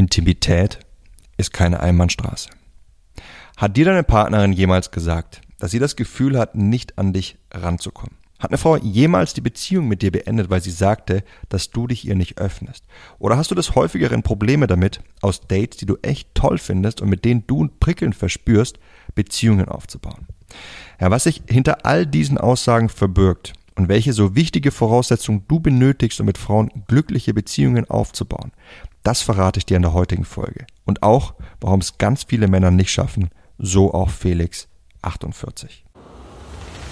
Intimität ist keine Einbahnstraße. Hat dir deine Partnerin jemals gesagt, dass sie das Gefühl hat, nicht an dich ranzukommen? Hat eine Frau jemals die Beziehung mit dir beendet, weil sie sagte, dass du dich ihr nicht öffnest? Oder hast du des häufigeren Probleme damit, aus Dates, die du echt toll findest und mit denen du ein Prickeln verspürst, Beziehungen aufzubauen? Ja, was sich hinter all diesen Aussagen verbirgt, und welche so wichtige Voraussetzungen du benötigst, um mit Frauen glückliche Beziehungen aufzubauen. Das verrate ich dir in der heutigen Folge. Und auch, warum es ganz viele Männer nicht schaffen, so auch Felix 48.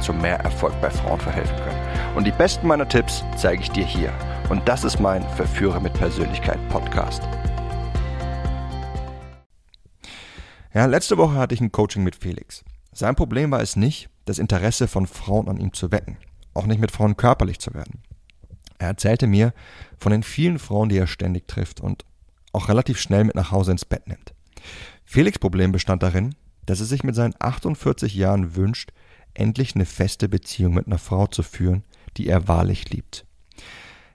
zu mehr Erfolg bei Frauen verhelfen können. Und die besten meiner Tipps zeige ich dir hier. Und das ist mein Verführer mit Persönlichkeit Podcast. Ja, letzte Woche hatte ich ein Coaching mit Felix. Sein Problem war es nicht, das Interesse von Frauen an ihm zu wecken, auch nicht mit Frauen körperlich zu werden. Er erzählte mir von den vielen Frauen, die er ständig trifft und auch relativ schnell mit nach Hause ins Bett nimmt. Felix Problem bestand darin, dass er sich mit seinen 48 Jahren wünscht, endlich eine feste Beziehung mit einer Frau zu führen, die er wahrlich liebt.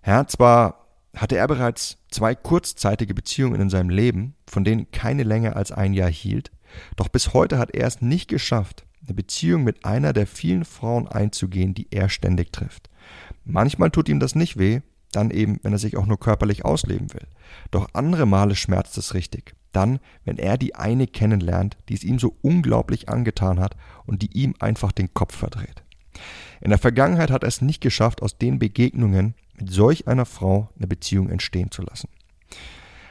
Ja, zwar hatte er bereits zwei kurzzeitige Beziehungen in seinem Leben, von denen keine länger als ein Jahr hielt, doch bis heute hat er es nicht geschafft, eine Beziehung mit einer der vielen Frauen einzugehen, die er ständig trifft. Manchmal tut ihm das nicht weh, dann eben, wenn er sich auch nur körperlich ausleben will. Doch andere Male schmerzt es richtig. Dann, wenn er die eine kennenlernt, die es ihm so unglaublich angetan hat und die ihm einfach den Kopf verdreht. In der Vergangenheit hat er es nicht geschafft, aus den Begegnungen mit solch einer Frau eine Beziehung entstehen zu lassen.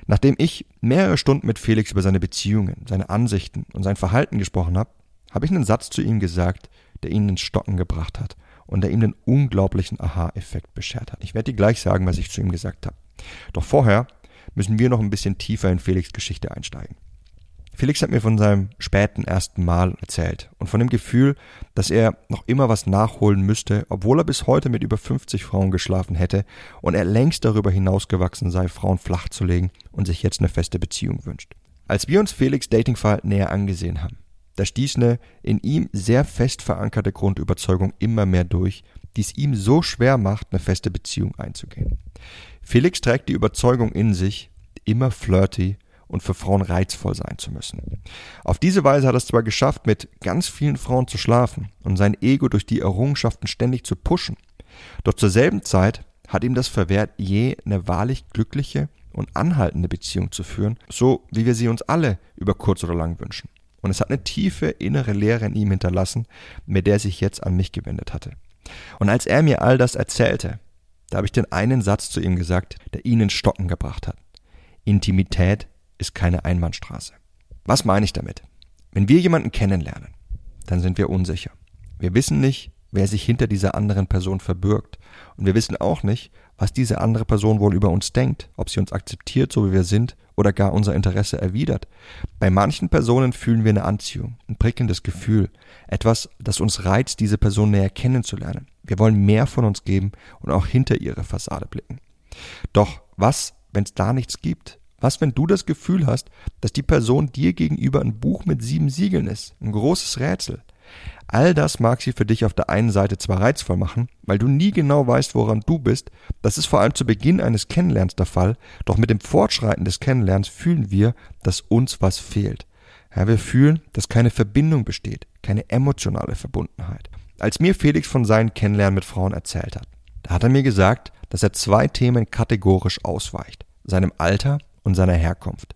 Nachdem ich mehrere Stunden mit Felix über seine Beziehungen, seine Ansichten und sein Verhalten gesprochen habe, habe ich einen Satz zu ihm gesagt, der ihn ins Stocken gebracht hat und der ihm den unglaublichen Aha-Effekt beschert hat. Ich werde dir gleich sagen, was ich zu ihm gesagt habe. Doch vorher müssen wir noch ein bisschen tiefer in Felix Geschichte einsteigen. Felix hat mir von seinem späten ersten Mal erzählt und von dem Gefühl, dass er noch immer was nachholen müsste, obwohl er bis heute mit über 50 Frauen geschlafen hätte und er längst darüber hinausgewachsen sei, Frauen flach zu legen und sich jetzt eine feste Beziehung wünscht. Als wir uns Felix Datingverhalten näher angesehen haben, da stieß eine in ihm sehr fest verankerte Grundüberzeugung immer mehr durch, die es ihm so schwer macht, eine feste Beziehung einzugehen. Felix trägt die Überzeugung in sich, immer flirty und für Frauen reizvoll sein zu müssen. Auf diese Weise hat er es zwar geschafft, mit ganz vielen Frauen zu schlafen und sein Ego durch die Errungenschaften ständig zu pushen, doch zur selben Zeit hat ihm das verwehrt, je eine wahrlich glückliche und anhaltende Beziehung zu führen, so wie wir sie uns alle über kurz oder lang wünschen. Und es hat eine tiefe innere Leere in ihm hinterlassen, mit der er sich jetzt an mich gewendet hatte. Und als er mir all das erzählte, da habe ich den einen Satz zu ihm gesagt, der ihn in Stocken gebracht hat. Intimität ist keine Einbahnstraße. Was meine ich damit? Wenn wir jemanden kennenlernen, dann sind wir unsicher. Wir wissen nicht, wer sich hinter dieser anderen Person verbirgt. Und wir wissen auch nicht, was diese andere Person wohl über uns denkt, ob sie uns akzeptiert, so wie wir sind, oder gar unser Interesse erwidert. Bei manchen Personen fühlen wir eine Anziehung, ein prickelndes Gefühl, etwas, das uns reizt, diese Person näher kennenzulernen. Wir wollen mehr von uns geben und auch hinter ihre Fassade blicken. Doch was, wenn es da nichts gibt? Was, wenn du das Gefühl hast, dass die Person dir gegenüber ein Buch mit sieben Siegeln ist? Ein großes Rätsel. All das mag sie für dich auf der einen Seite zwar reizvoll machen, weil du nie genau weißt, woran du bist, das ist vor allem zu Beginn eines Kennenlernens der Fall, doch mit dem Fortschreiten des Kennenlernens fühlen wir, dass uns was fehlt. Ja, wir fühlen, dass keine Verbindung besteht, keine emotionale Verbundenheit. Als mir Felix von seinen Kennenlernen mit Frauen erzählt hat, da hat er mir gesagt, dass er zwei Themen kategorisch ausweicht, seinem Alter und seiner Herkunft.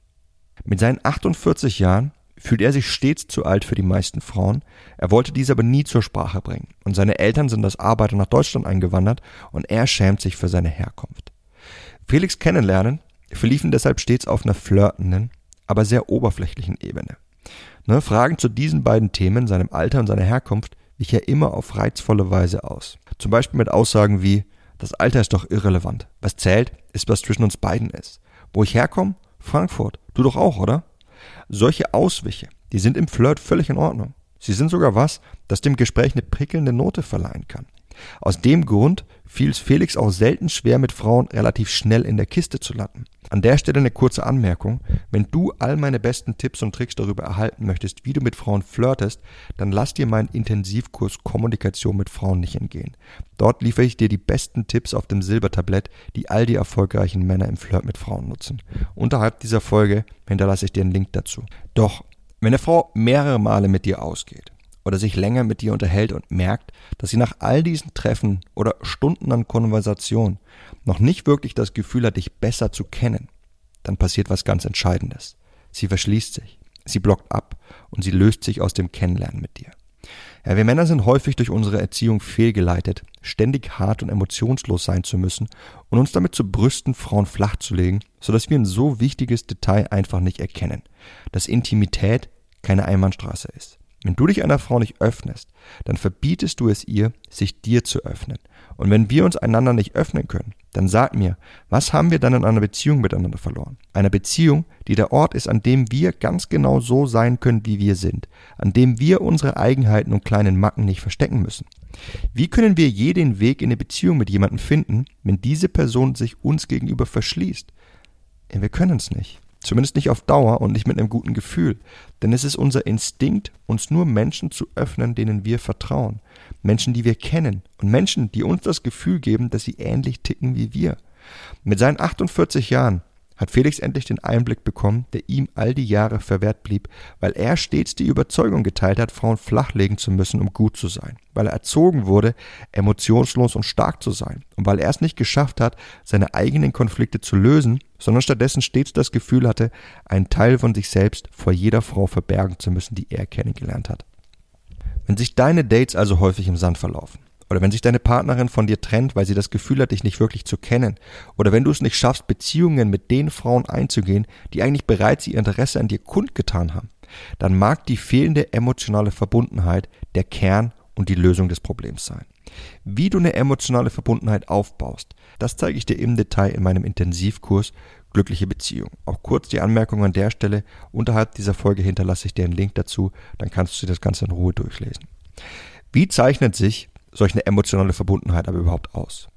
Mit seinen 48 Jahren fühlt er sich stets zu alt für die meisten Frauen, er wollte dies aber nie zur Sprache bringen, und seine Eltern sind als Arbeiter nach Deutschland eingewandert, und er schämt sich für seine Herkunft. Felix kennenlernen verliefen deshalb stets auf einer flirtenden, aber sehr oberflächlichen Ebene. Ne, Fragen zu diesen beiden Themen, seinem Alter und seiner Herkunft, wich er immer auf reizvolle Weise aus. Zum Beispiel mit Aussagen wie, das Alter ist doch irrelevant. Was zählt, ist, was zwischen uns beiden ist. Wo ich herkomme, Frankfurt, du doch auch, oder? Solche Auswiche, die sind im Flirt völlig in Ordnung. Sie sind sogar was, das dem Gespräch eine prickelnde Note verleihen kann. Aus dem Grund fiel Felix auch selten schwer, mit Frauen relativ schnell in der Kiste zu landen. An der Stelle eine kurze Anmerkung. Wenn du all meine besten Tipps und Tricks darüber erhalten möchtest, wie du mit Frauen flirtest, dann lass dir meinen Intensivkurs Kommunikation mit Frauen nicht entgehen. Dort liefere ich dir die besten Tipps auf dem Silbertablett, die all die erfolgreichen Männer im Flirt mit Frauen nutzen. Unterhalb dieser Folge hinterlasse ich dir einen Link dazu. Doch, wenn eine Frau mehrere Male mit dir ausgeht, oder sich länger mit dir unterhält und merkt, dass sie nach all diesen Treffen oder Stunden an Konversation noch nicht wirklich das Gefühl hat, dich besser zu kennen, dann passiert was ganz Entscheidendes. Sie verschließt sich, sie blockt ab und sie löst sich aus dem Kennenlernen mit dir. Ja, wir Männer sind häufig durch unsere Erziehung fehlgeleitet, ständig hart und emotionslos sein zu müssen und uns damit zu brüsten, Frauen flach zu legen, sodass wir ein so wichtiges Detail einfach nicht erkennen, dass Intimität keine Einbahnstraße ist. Wenn du dich einer Frau nicht öffnest, dann verbietest du es ihr, sich dir zu öffnen. Und wenn wir uns einander nicht öffnen können, dann sag mir, was haben wir dann in einer Beziehung miteinander verloren? Eine Beziehung, die der Ort ist, an dem wir ganz genau so sein können, wie wir sind, an dem wir unsere Eigenheiten und kleinen Macken nicht verstecken müssen. Wie können wir je den Weg in eine Beziehung mit jemandem finden, wenn diese Person sich uns gegenüber verschließt? Wir können es nicht. Zumindest nicht auf Dauer und nicht mit einem guten Gefühl. Denn es ist unser Instinkt, uns nur Menschen zu öffnen, denen wir vertrauen. Menschen, die wir kennen und Menschen, die uns das Gefühl geben, dass sie ähnlich ticken wie wir. Mit seinen 48 Jahren hat Felix endlich den Einblick bekommen, der ihm all die Jahre verwehrt blieb, weil er stets die Überzeugung geteilt hat, Frauen flachlegen zu müssen, um gut zu sein, weil er erzogen wurde, emotionslos und stark zu sein, und weil er es nicht geschafft hat, seine eigenen Konflikte zu lösen, sondern stattdessen stets das Gefühl hatte, einen Teil von sich selbst vor jeder Frau verbergen zu müssen, die er kennengelernt hat. Wenn sich deine Dates also häufig im Sand verlaufen, oder wenn sich deine Partnerin von dir trennt, weil sie das Gefühl hat, dich nicht wirklich zu kennen. Oder wenn du es nicht schaffst, Beziehungen mit den Frauen einzugehen, die eigentlich bereits ihr Interesse an dir kundgetan haben, dann mag die fehlende emotionale Verbundenheit der Kern und die Lösung des Problems sein. Wie du eine emotionale Verbundenheit aufbaust, das zeige ich dir im Detail in meinem Intensivkurs Glückliche Beziehung. Auch kurz die Anmerkung an der Stelle. Unterhalb dieser Folge hinterlasse ich dir einen Link dazu, dann kannst du dir das Ganze in Ruhe durchlesen. Wie zeichnet sich solch eine emotionale Verbundenheit aber überhaupt aus?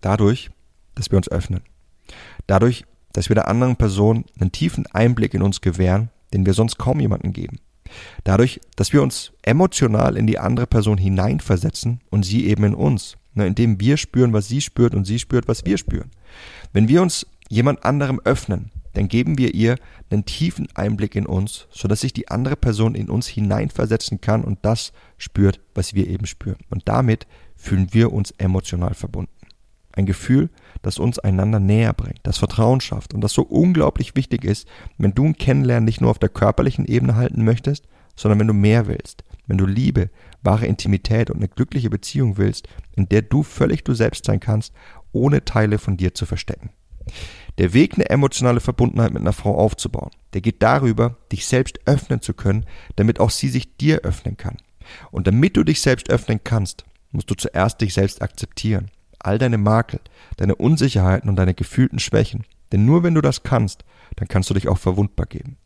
Dadurch, dass wir uns öffnen. Dadurch, dass wir der anderen Person einen tiefen Einblick in uns gewähren, den wir sonst kaum jemandem geben. Dadurch, dass wir uns emotional in die andere Person hineinversetzen und sie eben in uns, ne, indem wir spüren, was sie spürt und sie spürt, was wir spüren. Wenn wir uns jemand anderem öffnen, dann geben wir ihr einen tiefen Einblick in uns, sodass sich die andere Person in uns hineinversetzen kann und das spürt, was wir eben spüren. Und damit fühlen wir uns emotional verbunden. Ein Gefühl, das uns einander näher bringt, das Vertrauen schafft und das so unglaublich wichtig ist, wenn du ein Kennenlernen nicht nur auf der körperlichen Ebene halten möchtest, sondern wenn du mehr willst, wenn du Liebe, wahre Intimität und eine glückliche Beziehung willst, in der du völlig du selbst sein kannst, ohne Teile von dir zu verstecken. Der Weg, eine emotionale Verbundenheit mit einer Frau aufzubauen, der geht darüber, dich selbst öffnen zu können, damit auch sie sich dir öffnen kann. Und damit du dich selbst öffnen kannst, musst du zuerst dich selbst akzeptieren. All deine Makel, deine Unsicherheiten und deine gefühlten Schwächen. Denn nur wenn du das kannst, dann kannst du dich auch verwundbar geben.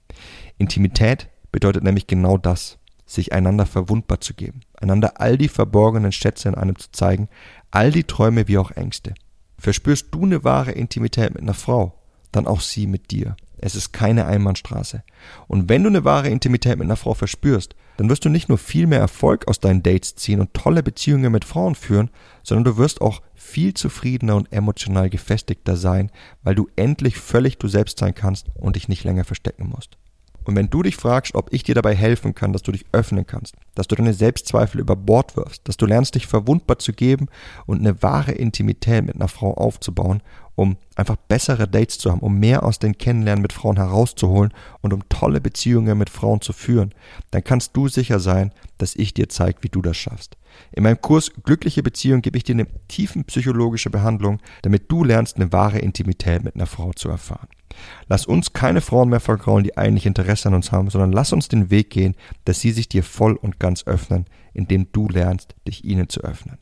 Intimität bedeutet nämlich genau das, sich einander verwundbar zu geben, einander all die verborgenen Schätze in einem zu zeigen, all die Träume wie auch Ängste. Verspürst du eine wahre Intimität mit einer Frau, dann auch sie mit dir. Es ist keine Einbahnstraße. Und wenn du eine wahre Intimität mit einer Frau verspürst, dann wirst du nicht nur viel mehr Erfolg aus deinen Dates ziehen und tolle Beziehungen mit Frauen führen, sondern du wirst auch viel zufriedener und emotional gefestigter sein, weil du endlich völlig du selbst sein kannst und dich nicht länger verstecken musst. Und wenn du dich fragst, ob ich dir dabei helfen kann, dass du dich öffnen kannst, dass du deine Selbstzweifel über Bord wirfst, dass du lernst, dich verwundbar zu geben und eine wahre Intimität mit einer Frau aufzubauen, um einfach bessere Dates zu haben, um mehr aus den Kennenlernen mit Frauen herauszuholen und um tolle Beziehungen mit Frauen zu führen, dann kannst du sicher sein, dass ich dir zeige, wie du das schaffst. In meinem Kurs Glückliche Beziehung gebe ich dir eine tiefen psychologische Behandlung, damit du lernst, eine wahre Intimität mit einer Frau zu erfahren. Lass uns keine Frauen mehr vergrauen, die eigentlich Interesse an uns haben, sondern lass uns den Weg gehen, dass sie sich dir voll und ganz öffnen, indem du lernst, dich ihnen zu öffnen.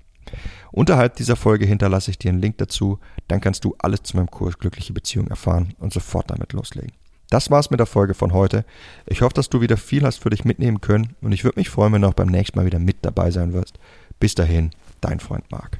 Unterhalb dieser Folge hinterlasse ich dir einen Link dazu, dann kannst du alles zu meinem Kurs Glückliche Beziehung erfahren und sofort damit loslegen. Das war's mit der Folge von heute. Ich hoffe, dass du wieder viel hast für dich mitnehmen können und ich würde mich freuen, wenn du auch beim nächsten Mal wieder mit dabei sein wirst. Bis dahin, dein Freund Marc.